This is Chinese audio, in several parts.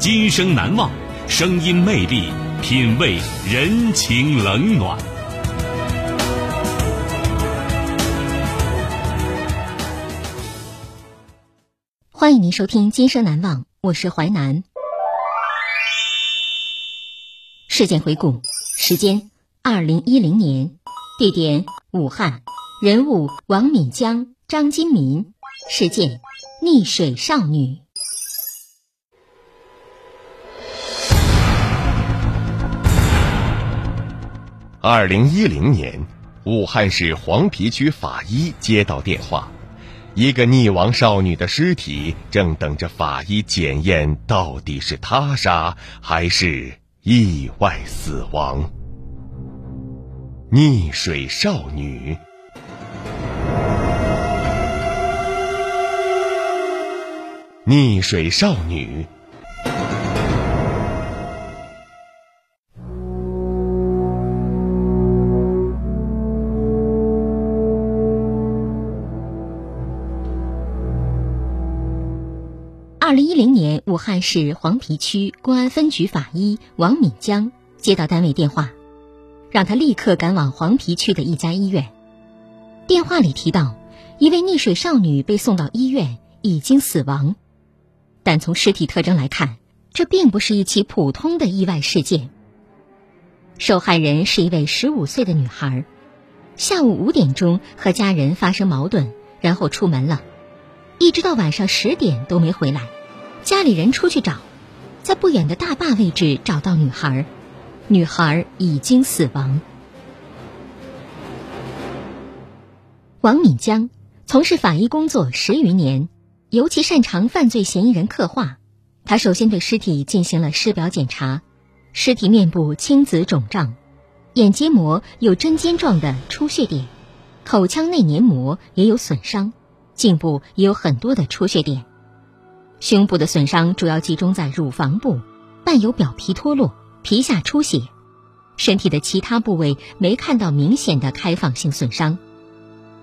今生难忘，声音魅力，品味人情冷暖。欢迎您收听《今生难忘》，我是淮南。事件回顾：时间二零一零年，地点武汉，人物王敏江、张金民，事件溺水少女。二零一零年，武汉市黄陂区法医接到电话。一个溺亡少女的尸体正等着法医检验，到底是他杀还是意外死亡？溺水少女，溺水少女。武汉市黄陂区公安分局法医王敏江接到单位电话，让他立刻赶往黄陂区的一家医院。电话里提到，一位溺水少女被送到医院，已经死亡。但从尸体特征来看，这并不是一起普通的意外事件。受害人是一位十五岁的女孩，下午五点钟和家人发生矛盾，然后出门了，一直到晚上十点都没回来。家里人出去找，在不远的大坝位置找到女孩，女孩已经死亡。王敏江从事法医工作十余年，尤其擅长犯罪嫌疑人刻画。他首先对尸体进行了尸表检查，尸体面部青紫肿胀，眼结膜有针尖状的出血点，口腔内黏膜也有损伤，颈部也有很多的出血点。胸部的损伤主要集中在乳房部，伴有表皮脱落、皮下出血。身体的其他部位没看到明显的开放性损伤。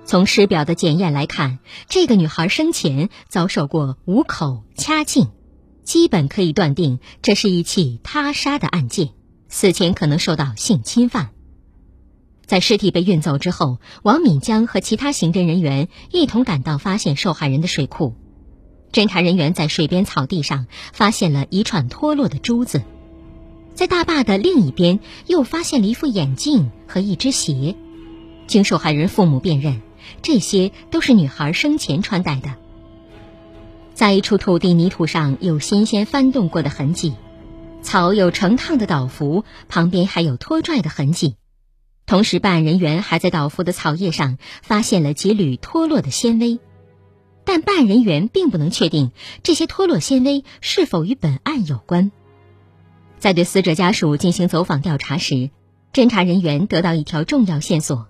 从尸表的检验来看，这个女孩生前遭受过捂口、掐颈，基本可以断定这是一起他杀的案件，死前可能受到性侵犯。在尸体被运走之后，王敏江和其他刑侦人员一同赶到发现受害人的水库。侦查人员在水边草地上发现了一串脱落的珠子，在大坝的另一边又发现了一副眼镜和一只鞋。经受害人父母辨认，这些都是女孩生前穿戴的。在一处土地泥土上有新鲜翻动过的痕迹，草有成趟的倒伏，旁边还有拖拽的痕迹。同时，办案人员还在倒伏的草叶上发现了几缕脱落的纤维。但办案人员并不能确定这些脱落纤维是否与本案有关。在对死者家属进行走访调查时，侦查人员得到一条重要线索：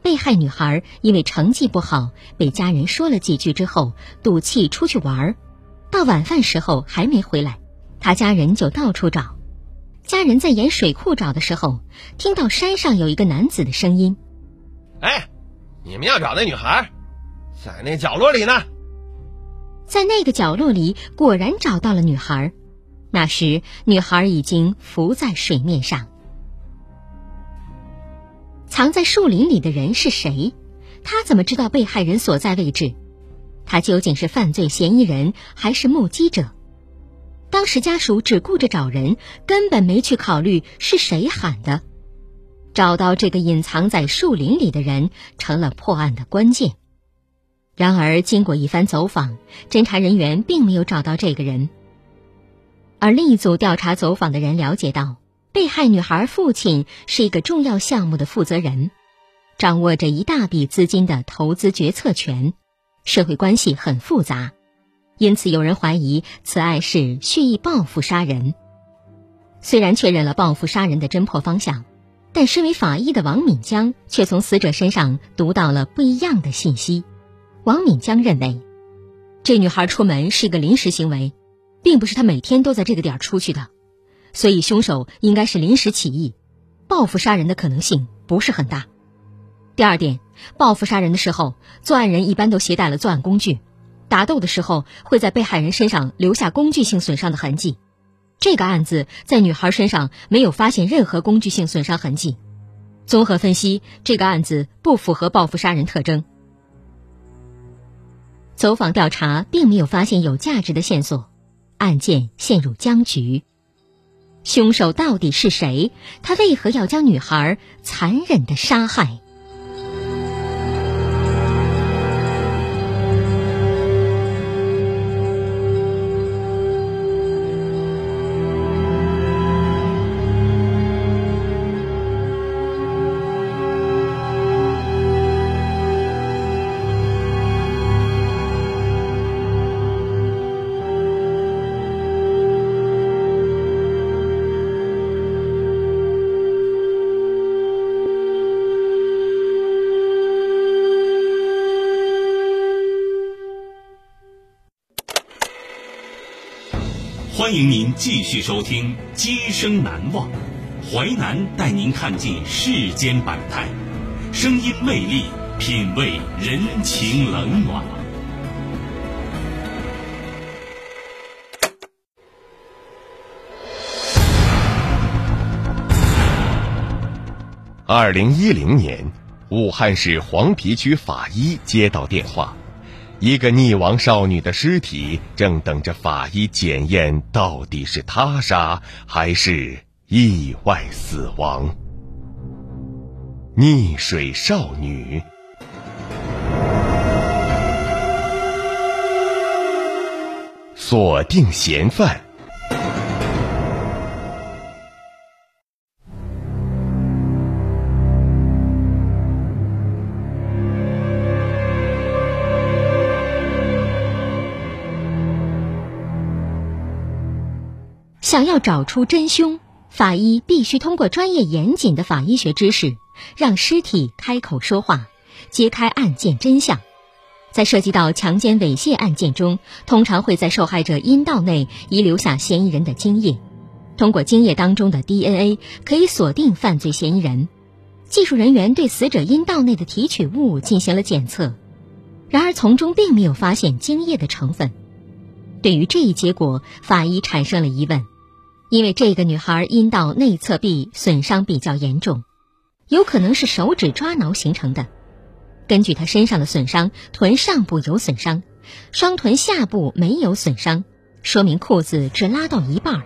被害女孩因为成绩不好，被家人说了几句之后，赌气出去玩，到晚饭时候还没回来，她家人就到处找。家人在沿水库找的时候，听到山上有一个男子的声音：“哎，你们要找那女孩？”在那角落里呢，在那个角落里，果然找到了女孩。那时，女孩已经浮在水面上。藏在树林里的人是谁？他怎么知道被害人所在位置？他究竟是犯罪嫌疑人还是目击者？当时家属只顾着找人，根本没去考虑是谁喊的。找到这个隐藏在树林里的人，成了破案的关键。然而，经过一番走访，侦查人员并没有找到这个人。而另一组调查走访的人了解到，被害女孩父亲是一个重要项目的负责人，掌握着一大笔资金的投资决策权，社会关系很复杂，因此有人怀疑此案是蓄意报复杀人。虽然确认了报复杀人的侦破方向，但身为法医的王敏江却从死者身上读到了不一样的信息。王敏江认为，这女孩出门是一个临时行为。并不是她每天都在这个点出去的，所以凶手应该是临时起意，报复杀人的可能性不是很大。第二点，报复杀人的时候，作案人一般都携带了作案工具，打斗的时候会在被害人身上留下工具性损伤的痕迹。这个案子在女孩身上没有发现任何工具性损伤痕迹，综合分析，这个案子不符合报复杀人特征。走访调查并没有发现有价值的线索。案件陷入僵局，凶手到底是谁？他为何要将女孩残忍的杀害？欢迎您继续收听《今生难忘》，淮南带您看尽世间百态，声音魅力，品味人情冷暖。二零一零年，武汉市黄陂区法医接到电话。一个溺亡少女的尸体正等着法医检验，到底是他杀还是意外死亡？溺水少女，锁定嫌犯。想要找出真凶，法医必须通过专业严谨的法医学知识，让尸体开口说话，揭开案件真相。在涉及到强奸猥亵案件中，通常会在受害者阴道内遗留下嫌疑人的精液，通过精液当中的 DNA 可以锁定犯罪嫌疑人。技术人员对死者阴道内的提取物进行了检测，然而从中并没有发现精液的成分。对于这一结果，法医产生了疑问。因为这个女孩阴道内侧壁损伤比较严重，有可能是手指抓挠形成的。根据她身上的损伤，臀上部有损伤，双臀下部没有损伤，说明裤子只拉到一半。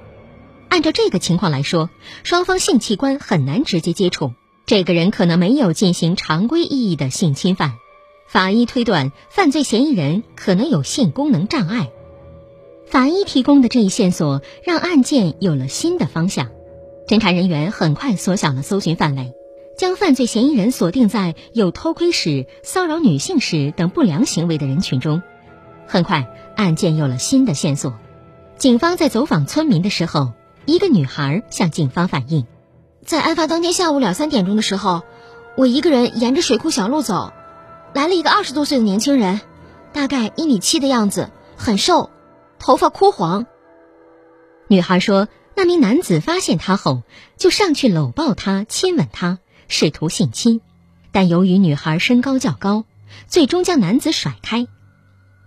按照这个情况来说，双方性器官很难直接接触，这个人可能没有进行常规意义的性侵犯。法医推断，犯罪嫌疑人可能有性功能障碍。法医提供的这一线索让案件有了新的方向，侦查人员很快缩小了搜寻范围，将犯罪嫌疑人锁定在有偷窥史、骚扰女性史等不良行为的人群中。很快，案件有了新的线索。警方在走访村民的时候，一个女孩向警方反映，在案发当天下午两三点钟的时候，我一个人沿着水库小路走，来了一个二十多岁的年轻人，大概一米七的样子，很瘦。头发枯黄。女孩说：“那名男子发现她后，就上去搂抱她、亲吻她，试图性侵。但由于女孩身高较高，最终将男子甩开。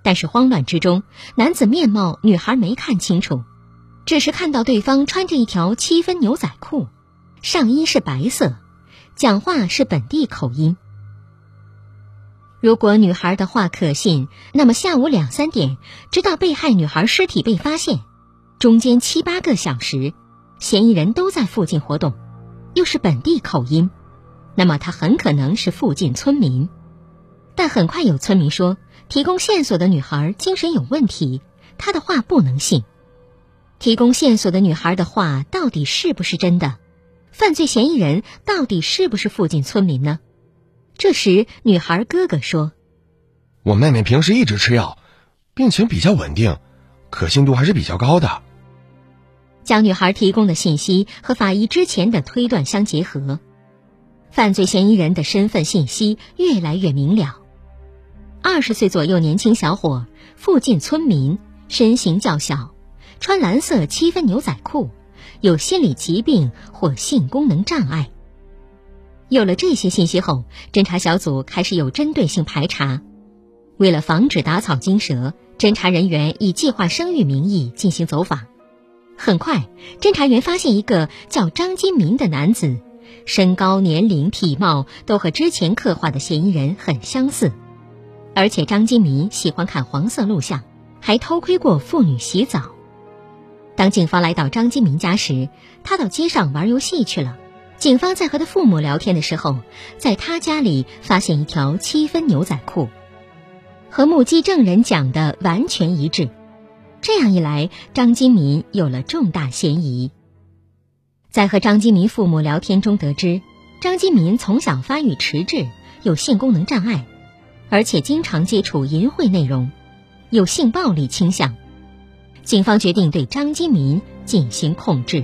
但是慌乱之中，男子面貌女孩没看清楚，只是看到对方穿着一条七分牛仔裤，上衣是白色，讲话是本地口音。”如果女孩的话可信，那么下午两三点，直到被害女孩尸体被发现，中间七八个小时，嫌疑人都在附近活动，又是本地口音，那么他很可能是附近村民。但很快有村民说，提供线索的女孩精神有问题，她的话不能信。提供线索的女孩的话到底是不是真的？犯罪嫌疑人到底是不是附近村民呢？这时，女孩哥哥说：“我妹妹平时一直吃药，病情比较稳定，可信度还是比较高的。”将女孩提供的信息和法医之前的推断相结合，犯罪嫌疑人的身份信息越来越明了。二十岁左右年轻小伙，附近村民，身形较小，穿蓝色七分牛仔裤，有心理疾病或性功能障碍。有了这些信息后，侦查小组开始有针对性排查。为了防止打草惊蛇，侦查人员以计划生育名义进行走访。很快，侦查员发现一个叫张金明的男子，身高、年龄、体貌都和之前刻画的嫌疑人很相似。而且张金民喜欢看黄色录像，还偷窥过妇女洗澡。当警方来到张金民家时，他到街上玩游戏去了。警方在和他父母聊天的时候，在他家里发现一条七分牛仔裤，和目击证人讲的完全一致。这样一来，张金民有了重大嫌疑。在和张金民父母聊天中得知，张金民从小发育迟滞，有性功能障碍。而且经常接触淫秽内容，有性暴力倾向。警方决定对张金民进行控制。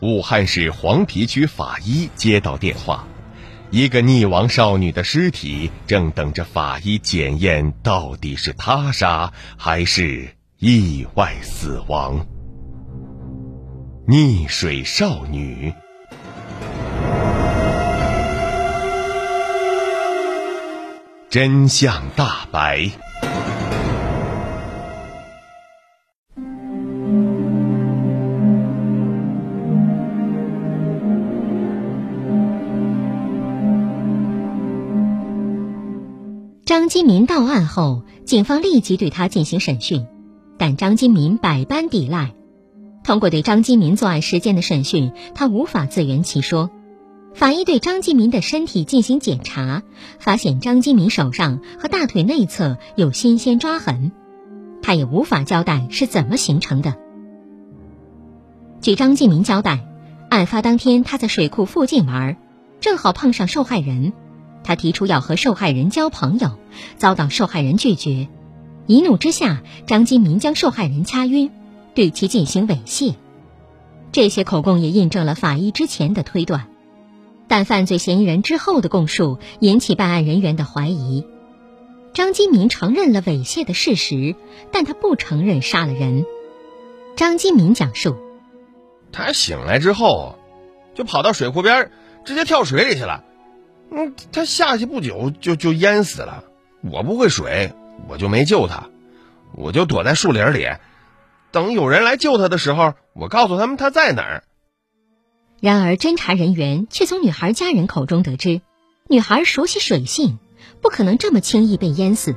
武汉市黄陂区法医接到电话，一个溺亡少女的尸体正等着法医检验，到底是他杀还是意外死亡？溺水少女，真相大白。张金民到案后，警方立即对他进行审讯，但张金民百般抵赖。通过对张金民作案时间的审讯，他无法自圆其说。法医对张金民的身体进行检查，发现张金民手上和大腿内侧有新鲜抓痕，他也无法交代是怎么形成的。据张金民交代，案发当天他在水库附近玩，正好碰上受害人。他提出要和受害人交朋友，遭到受害人拒绝。一怒之下，张金民将受害人掐晕，对其进行猥亵。这些口供也印证了法医之前的推断，但犯罪嫌疑人之后的供述引起办案人员的怀疑。张金民承认了猥亵的事实，但他不承认杀了人。张金民讲述：他醒来之后，就跑到水库边，直接跳水里去了。嗯，他下去不久就就淹死了。我不会水，我就没救他，我就躲在树林里，等有人来救他的时候，我告诉他们他在哪儿。然而，侦查人员却从女孩家人口中得知，女孩熟悉水性，不可能这么轻易被淹死。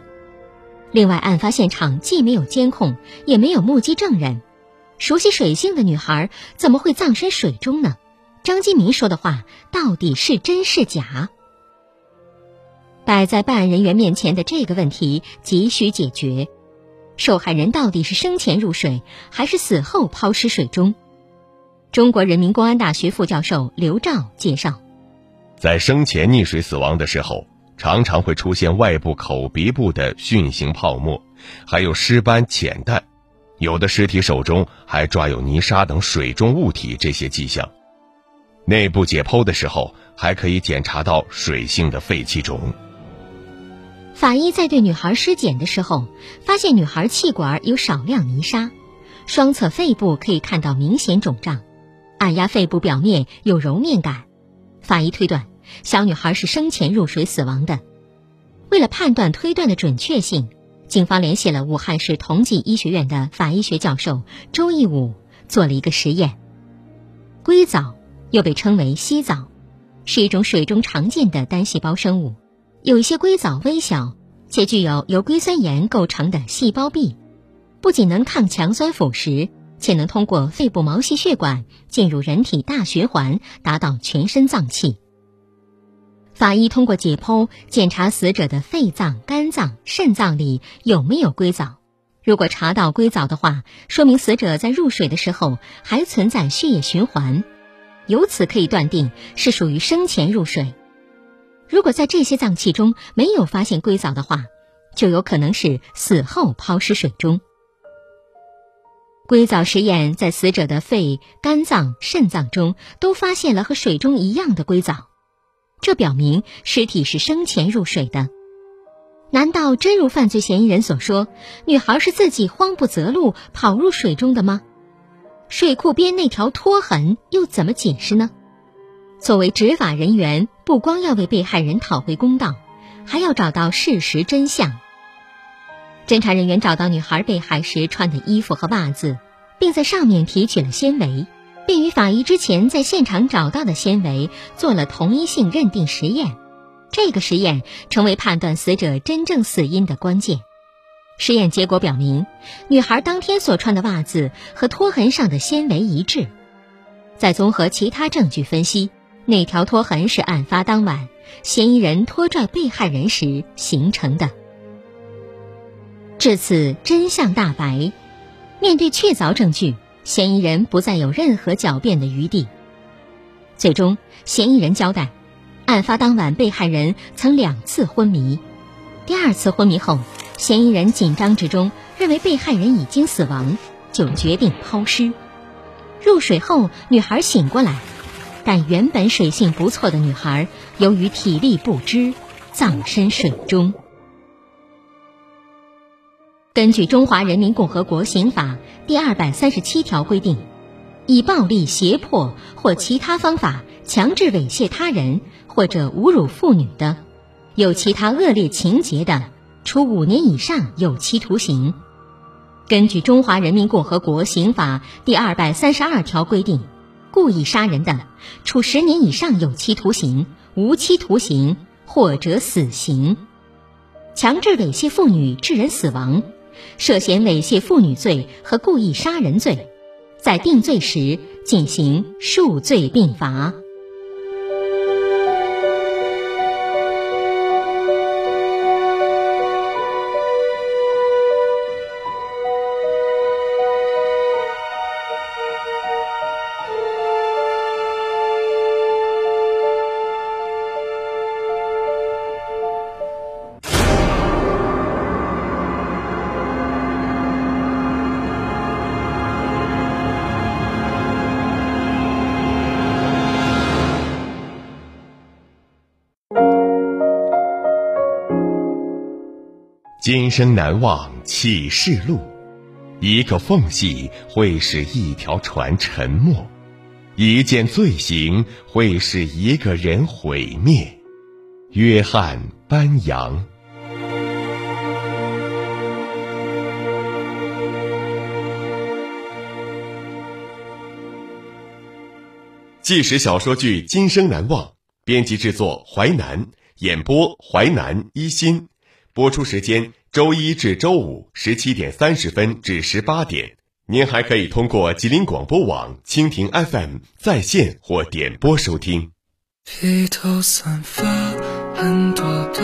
另外，案发现场既没有监控，也没有目击证人，熟悉水性的女孩怎么会葬身水中呢？张金明说的话到底是真是假？摆在办案人员面前的这个问题急需解决：受害人到底是生前入水，还是死后抛尸水中？中国人民公安大学副教授刘照介绍，在生前溺水死亡的时候，常常会出现外部口鼻部的蕈形泡沫，还有尸斑浅淡，有的尸体手中还抓有泥沙等水中物体，这些迹象。内部解剖的时候，还可以检查到水性的肺气肿。法医在对女孩尸检的时候，发现女孩气管有少量泥沙，双侧肺部可以看到明显肿胀。按压肺部表面有揉面感，法医推断小女孩是生前入水死亡的。为了判断推断的准确性，警方联系了武汉市同济医学院的法医学教授周义武，做了一个实验。硅藻又被称为稀藻，是一种水中常见的单细胞生物。有一些硅藻微小，且具有由硅酸盐构成的细胞壁，不仅能抗强酸腐蚀。且能通过肺部毛细血管进入人体大循环，达到全身脏器。法医通过解剖检查死者的肺脏、肝脏、肾脏里有没有硅藻，如果查到硅藻的话，说明死者在入水的时候还存在血液循环，由此可以断定是属于生前入水。如果在这些脏器中没有发现硅藻的话，就有可能是死后抛尸水中。硅藻实验在死者的肺、肝脏、肾脏中都发现了和水中一样的硅藻，这表明尸体是生前入水的。难道真如犯罪嫌疑人所说，女孩是自己慌不择路跑入水中的吗？水库边那条拖痕又怎么解释呢？作为执法人员，不光要为被害人讨回公道，还要找到事实真相。侦查人员找到女孩被害时穿的衣服和袜子，并在上面提取了纤维，并与法医之前在现场找到的纤维做了同一性认定实验。这个实验成为判断死者真正死因的关键。实验结果表明，女孩当天所穿的袜子和拖痕上的纤维一致。再综合其他证据分析，那条拖痕是案发当晚嫌疑人拖拽被害人时形成的。至此，真相大白。面对确凿证据，嫌疑人不再有任何狡辩的余地。最终，嫌疑人交代，案发当晚被害人曾两次昏迷。第二次昏迷后，嫌疑人紧张之中认为被害人已经死亡，就决定抛尸。入水后，女孩醒过来，但原本水性不错的女孩由于体力不支，葬身水中。根据《中华人民共和国刑法》第二百三十七条规定，以暴力、胁迫或其他方法强制猥亵他人或者侮辱妇女的，有其他恶劣情节的，处五年以上有期徒刑。根据《中华人民共和国刑法》第二百三十二条规定，故意杀人的，处十年以上有期徒刑、无期徒刑或者死刑。强制猥亵妇女致人死亡。涉嫌猥亵妇女罪和故意杀人罪，在定罪时进行数罪并罚。今生难忘启示录，一个缝隙会使一条船沉没，一件罪行会使一个人毁灭。约翰·班扬。纪实小说剧《今生难忘》，编辑制作淮南，演播淮南一心，播出时间周一至周五十七点三十分至十八点。您还可以通过吉林广播网、蜻蜓 FM 在线或点播收听。披头散发，很多的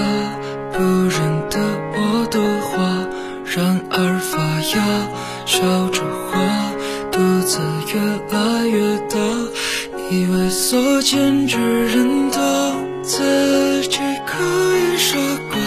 不认得我的话，然而发芽，笑着花，肚子越来越大，以为所见之人都自己可以傻瓜。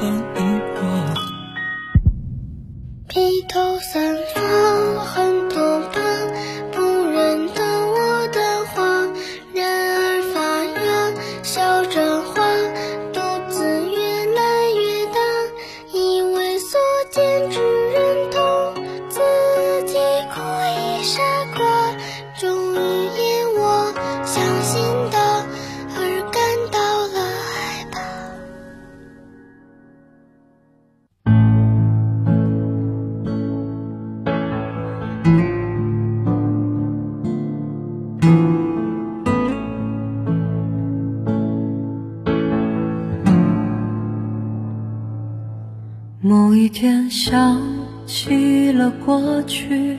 欢迎我披头散发想起了过去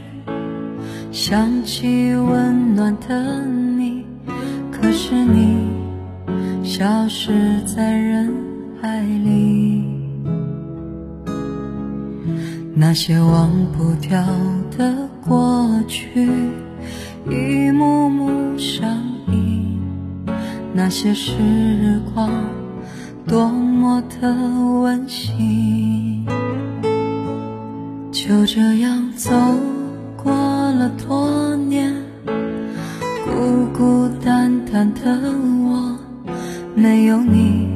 想起温暖的你可是你消失在人海里。那些忘不掉的过去一幕幕上映那些时光多么的温馨。就这样走过了多年，孤孤单单的我，没有你，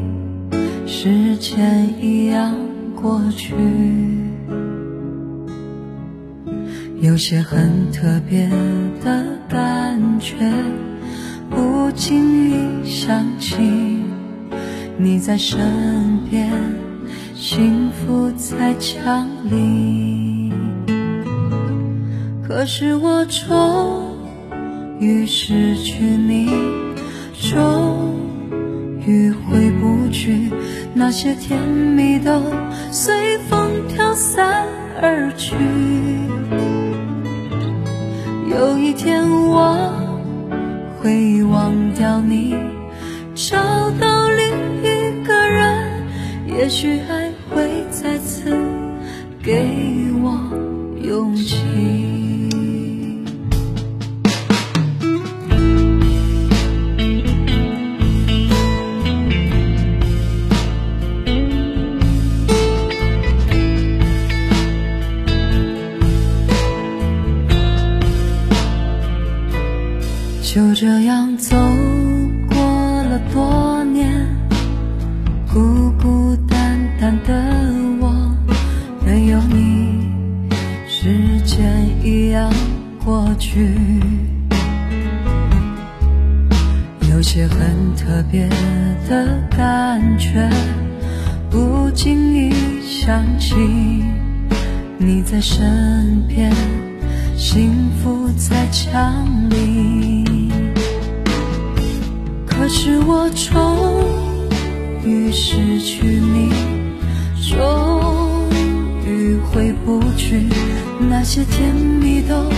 时间一样过去。有些很特别的感觉，不经意想起你在身边，幸福在降临。可是我终于失去你，终于回不去，那些甜蜜都随风飘散而去。有一天我会忘掉你，找到另一个人，也许爱会再次给我勇气。过去。有些很特别的感觉，不经意想起你在身边，幸福在降临。可是我终于失去你，终于回不去，那些甜蜜都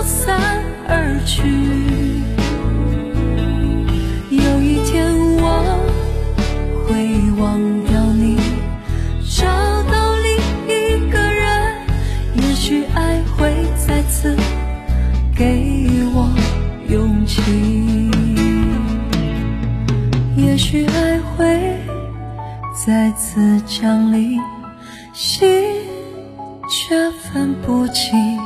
飘散而去。有一天我会忘掉你，找到另一个人，也许爱会再次给我勇气。也许爱会再次降临，心却分不清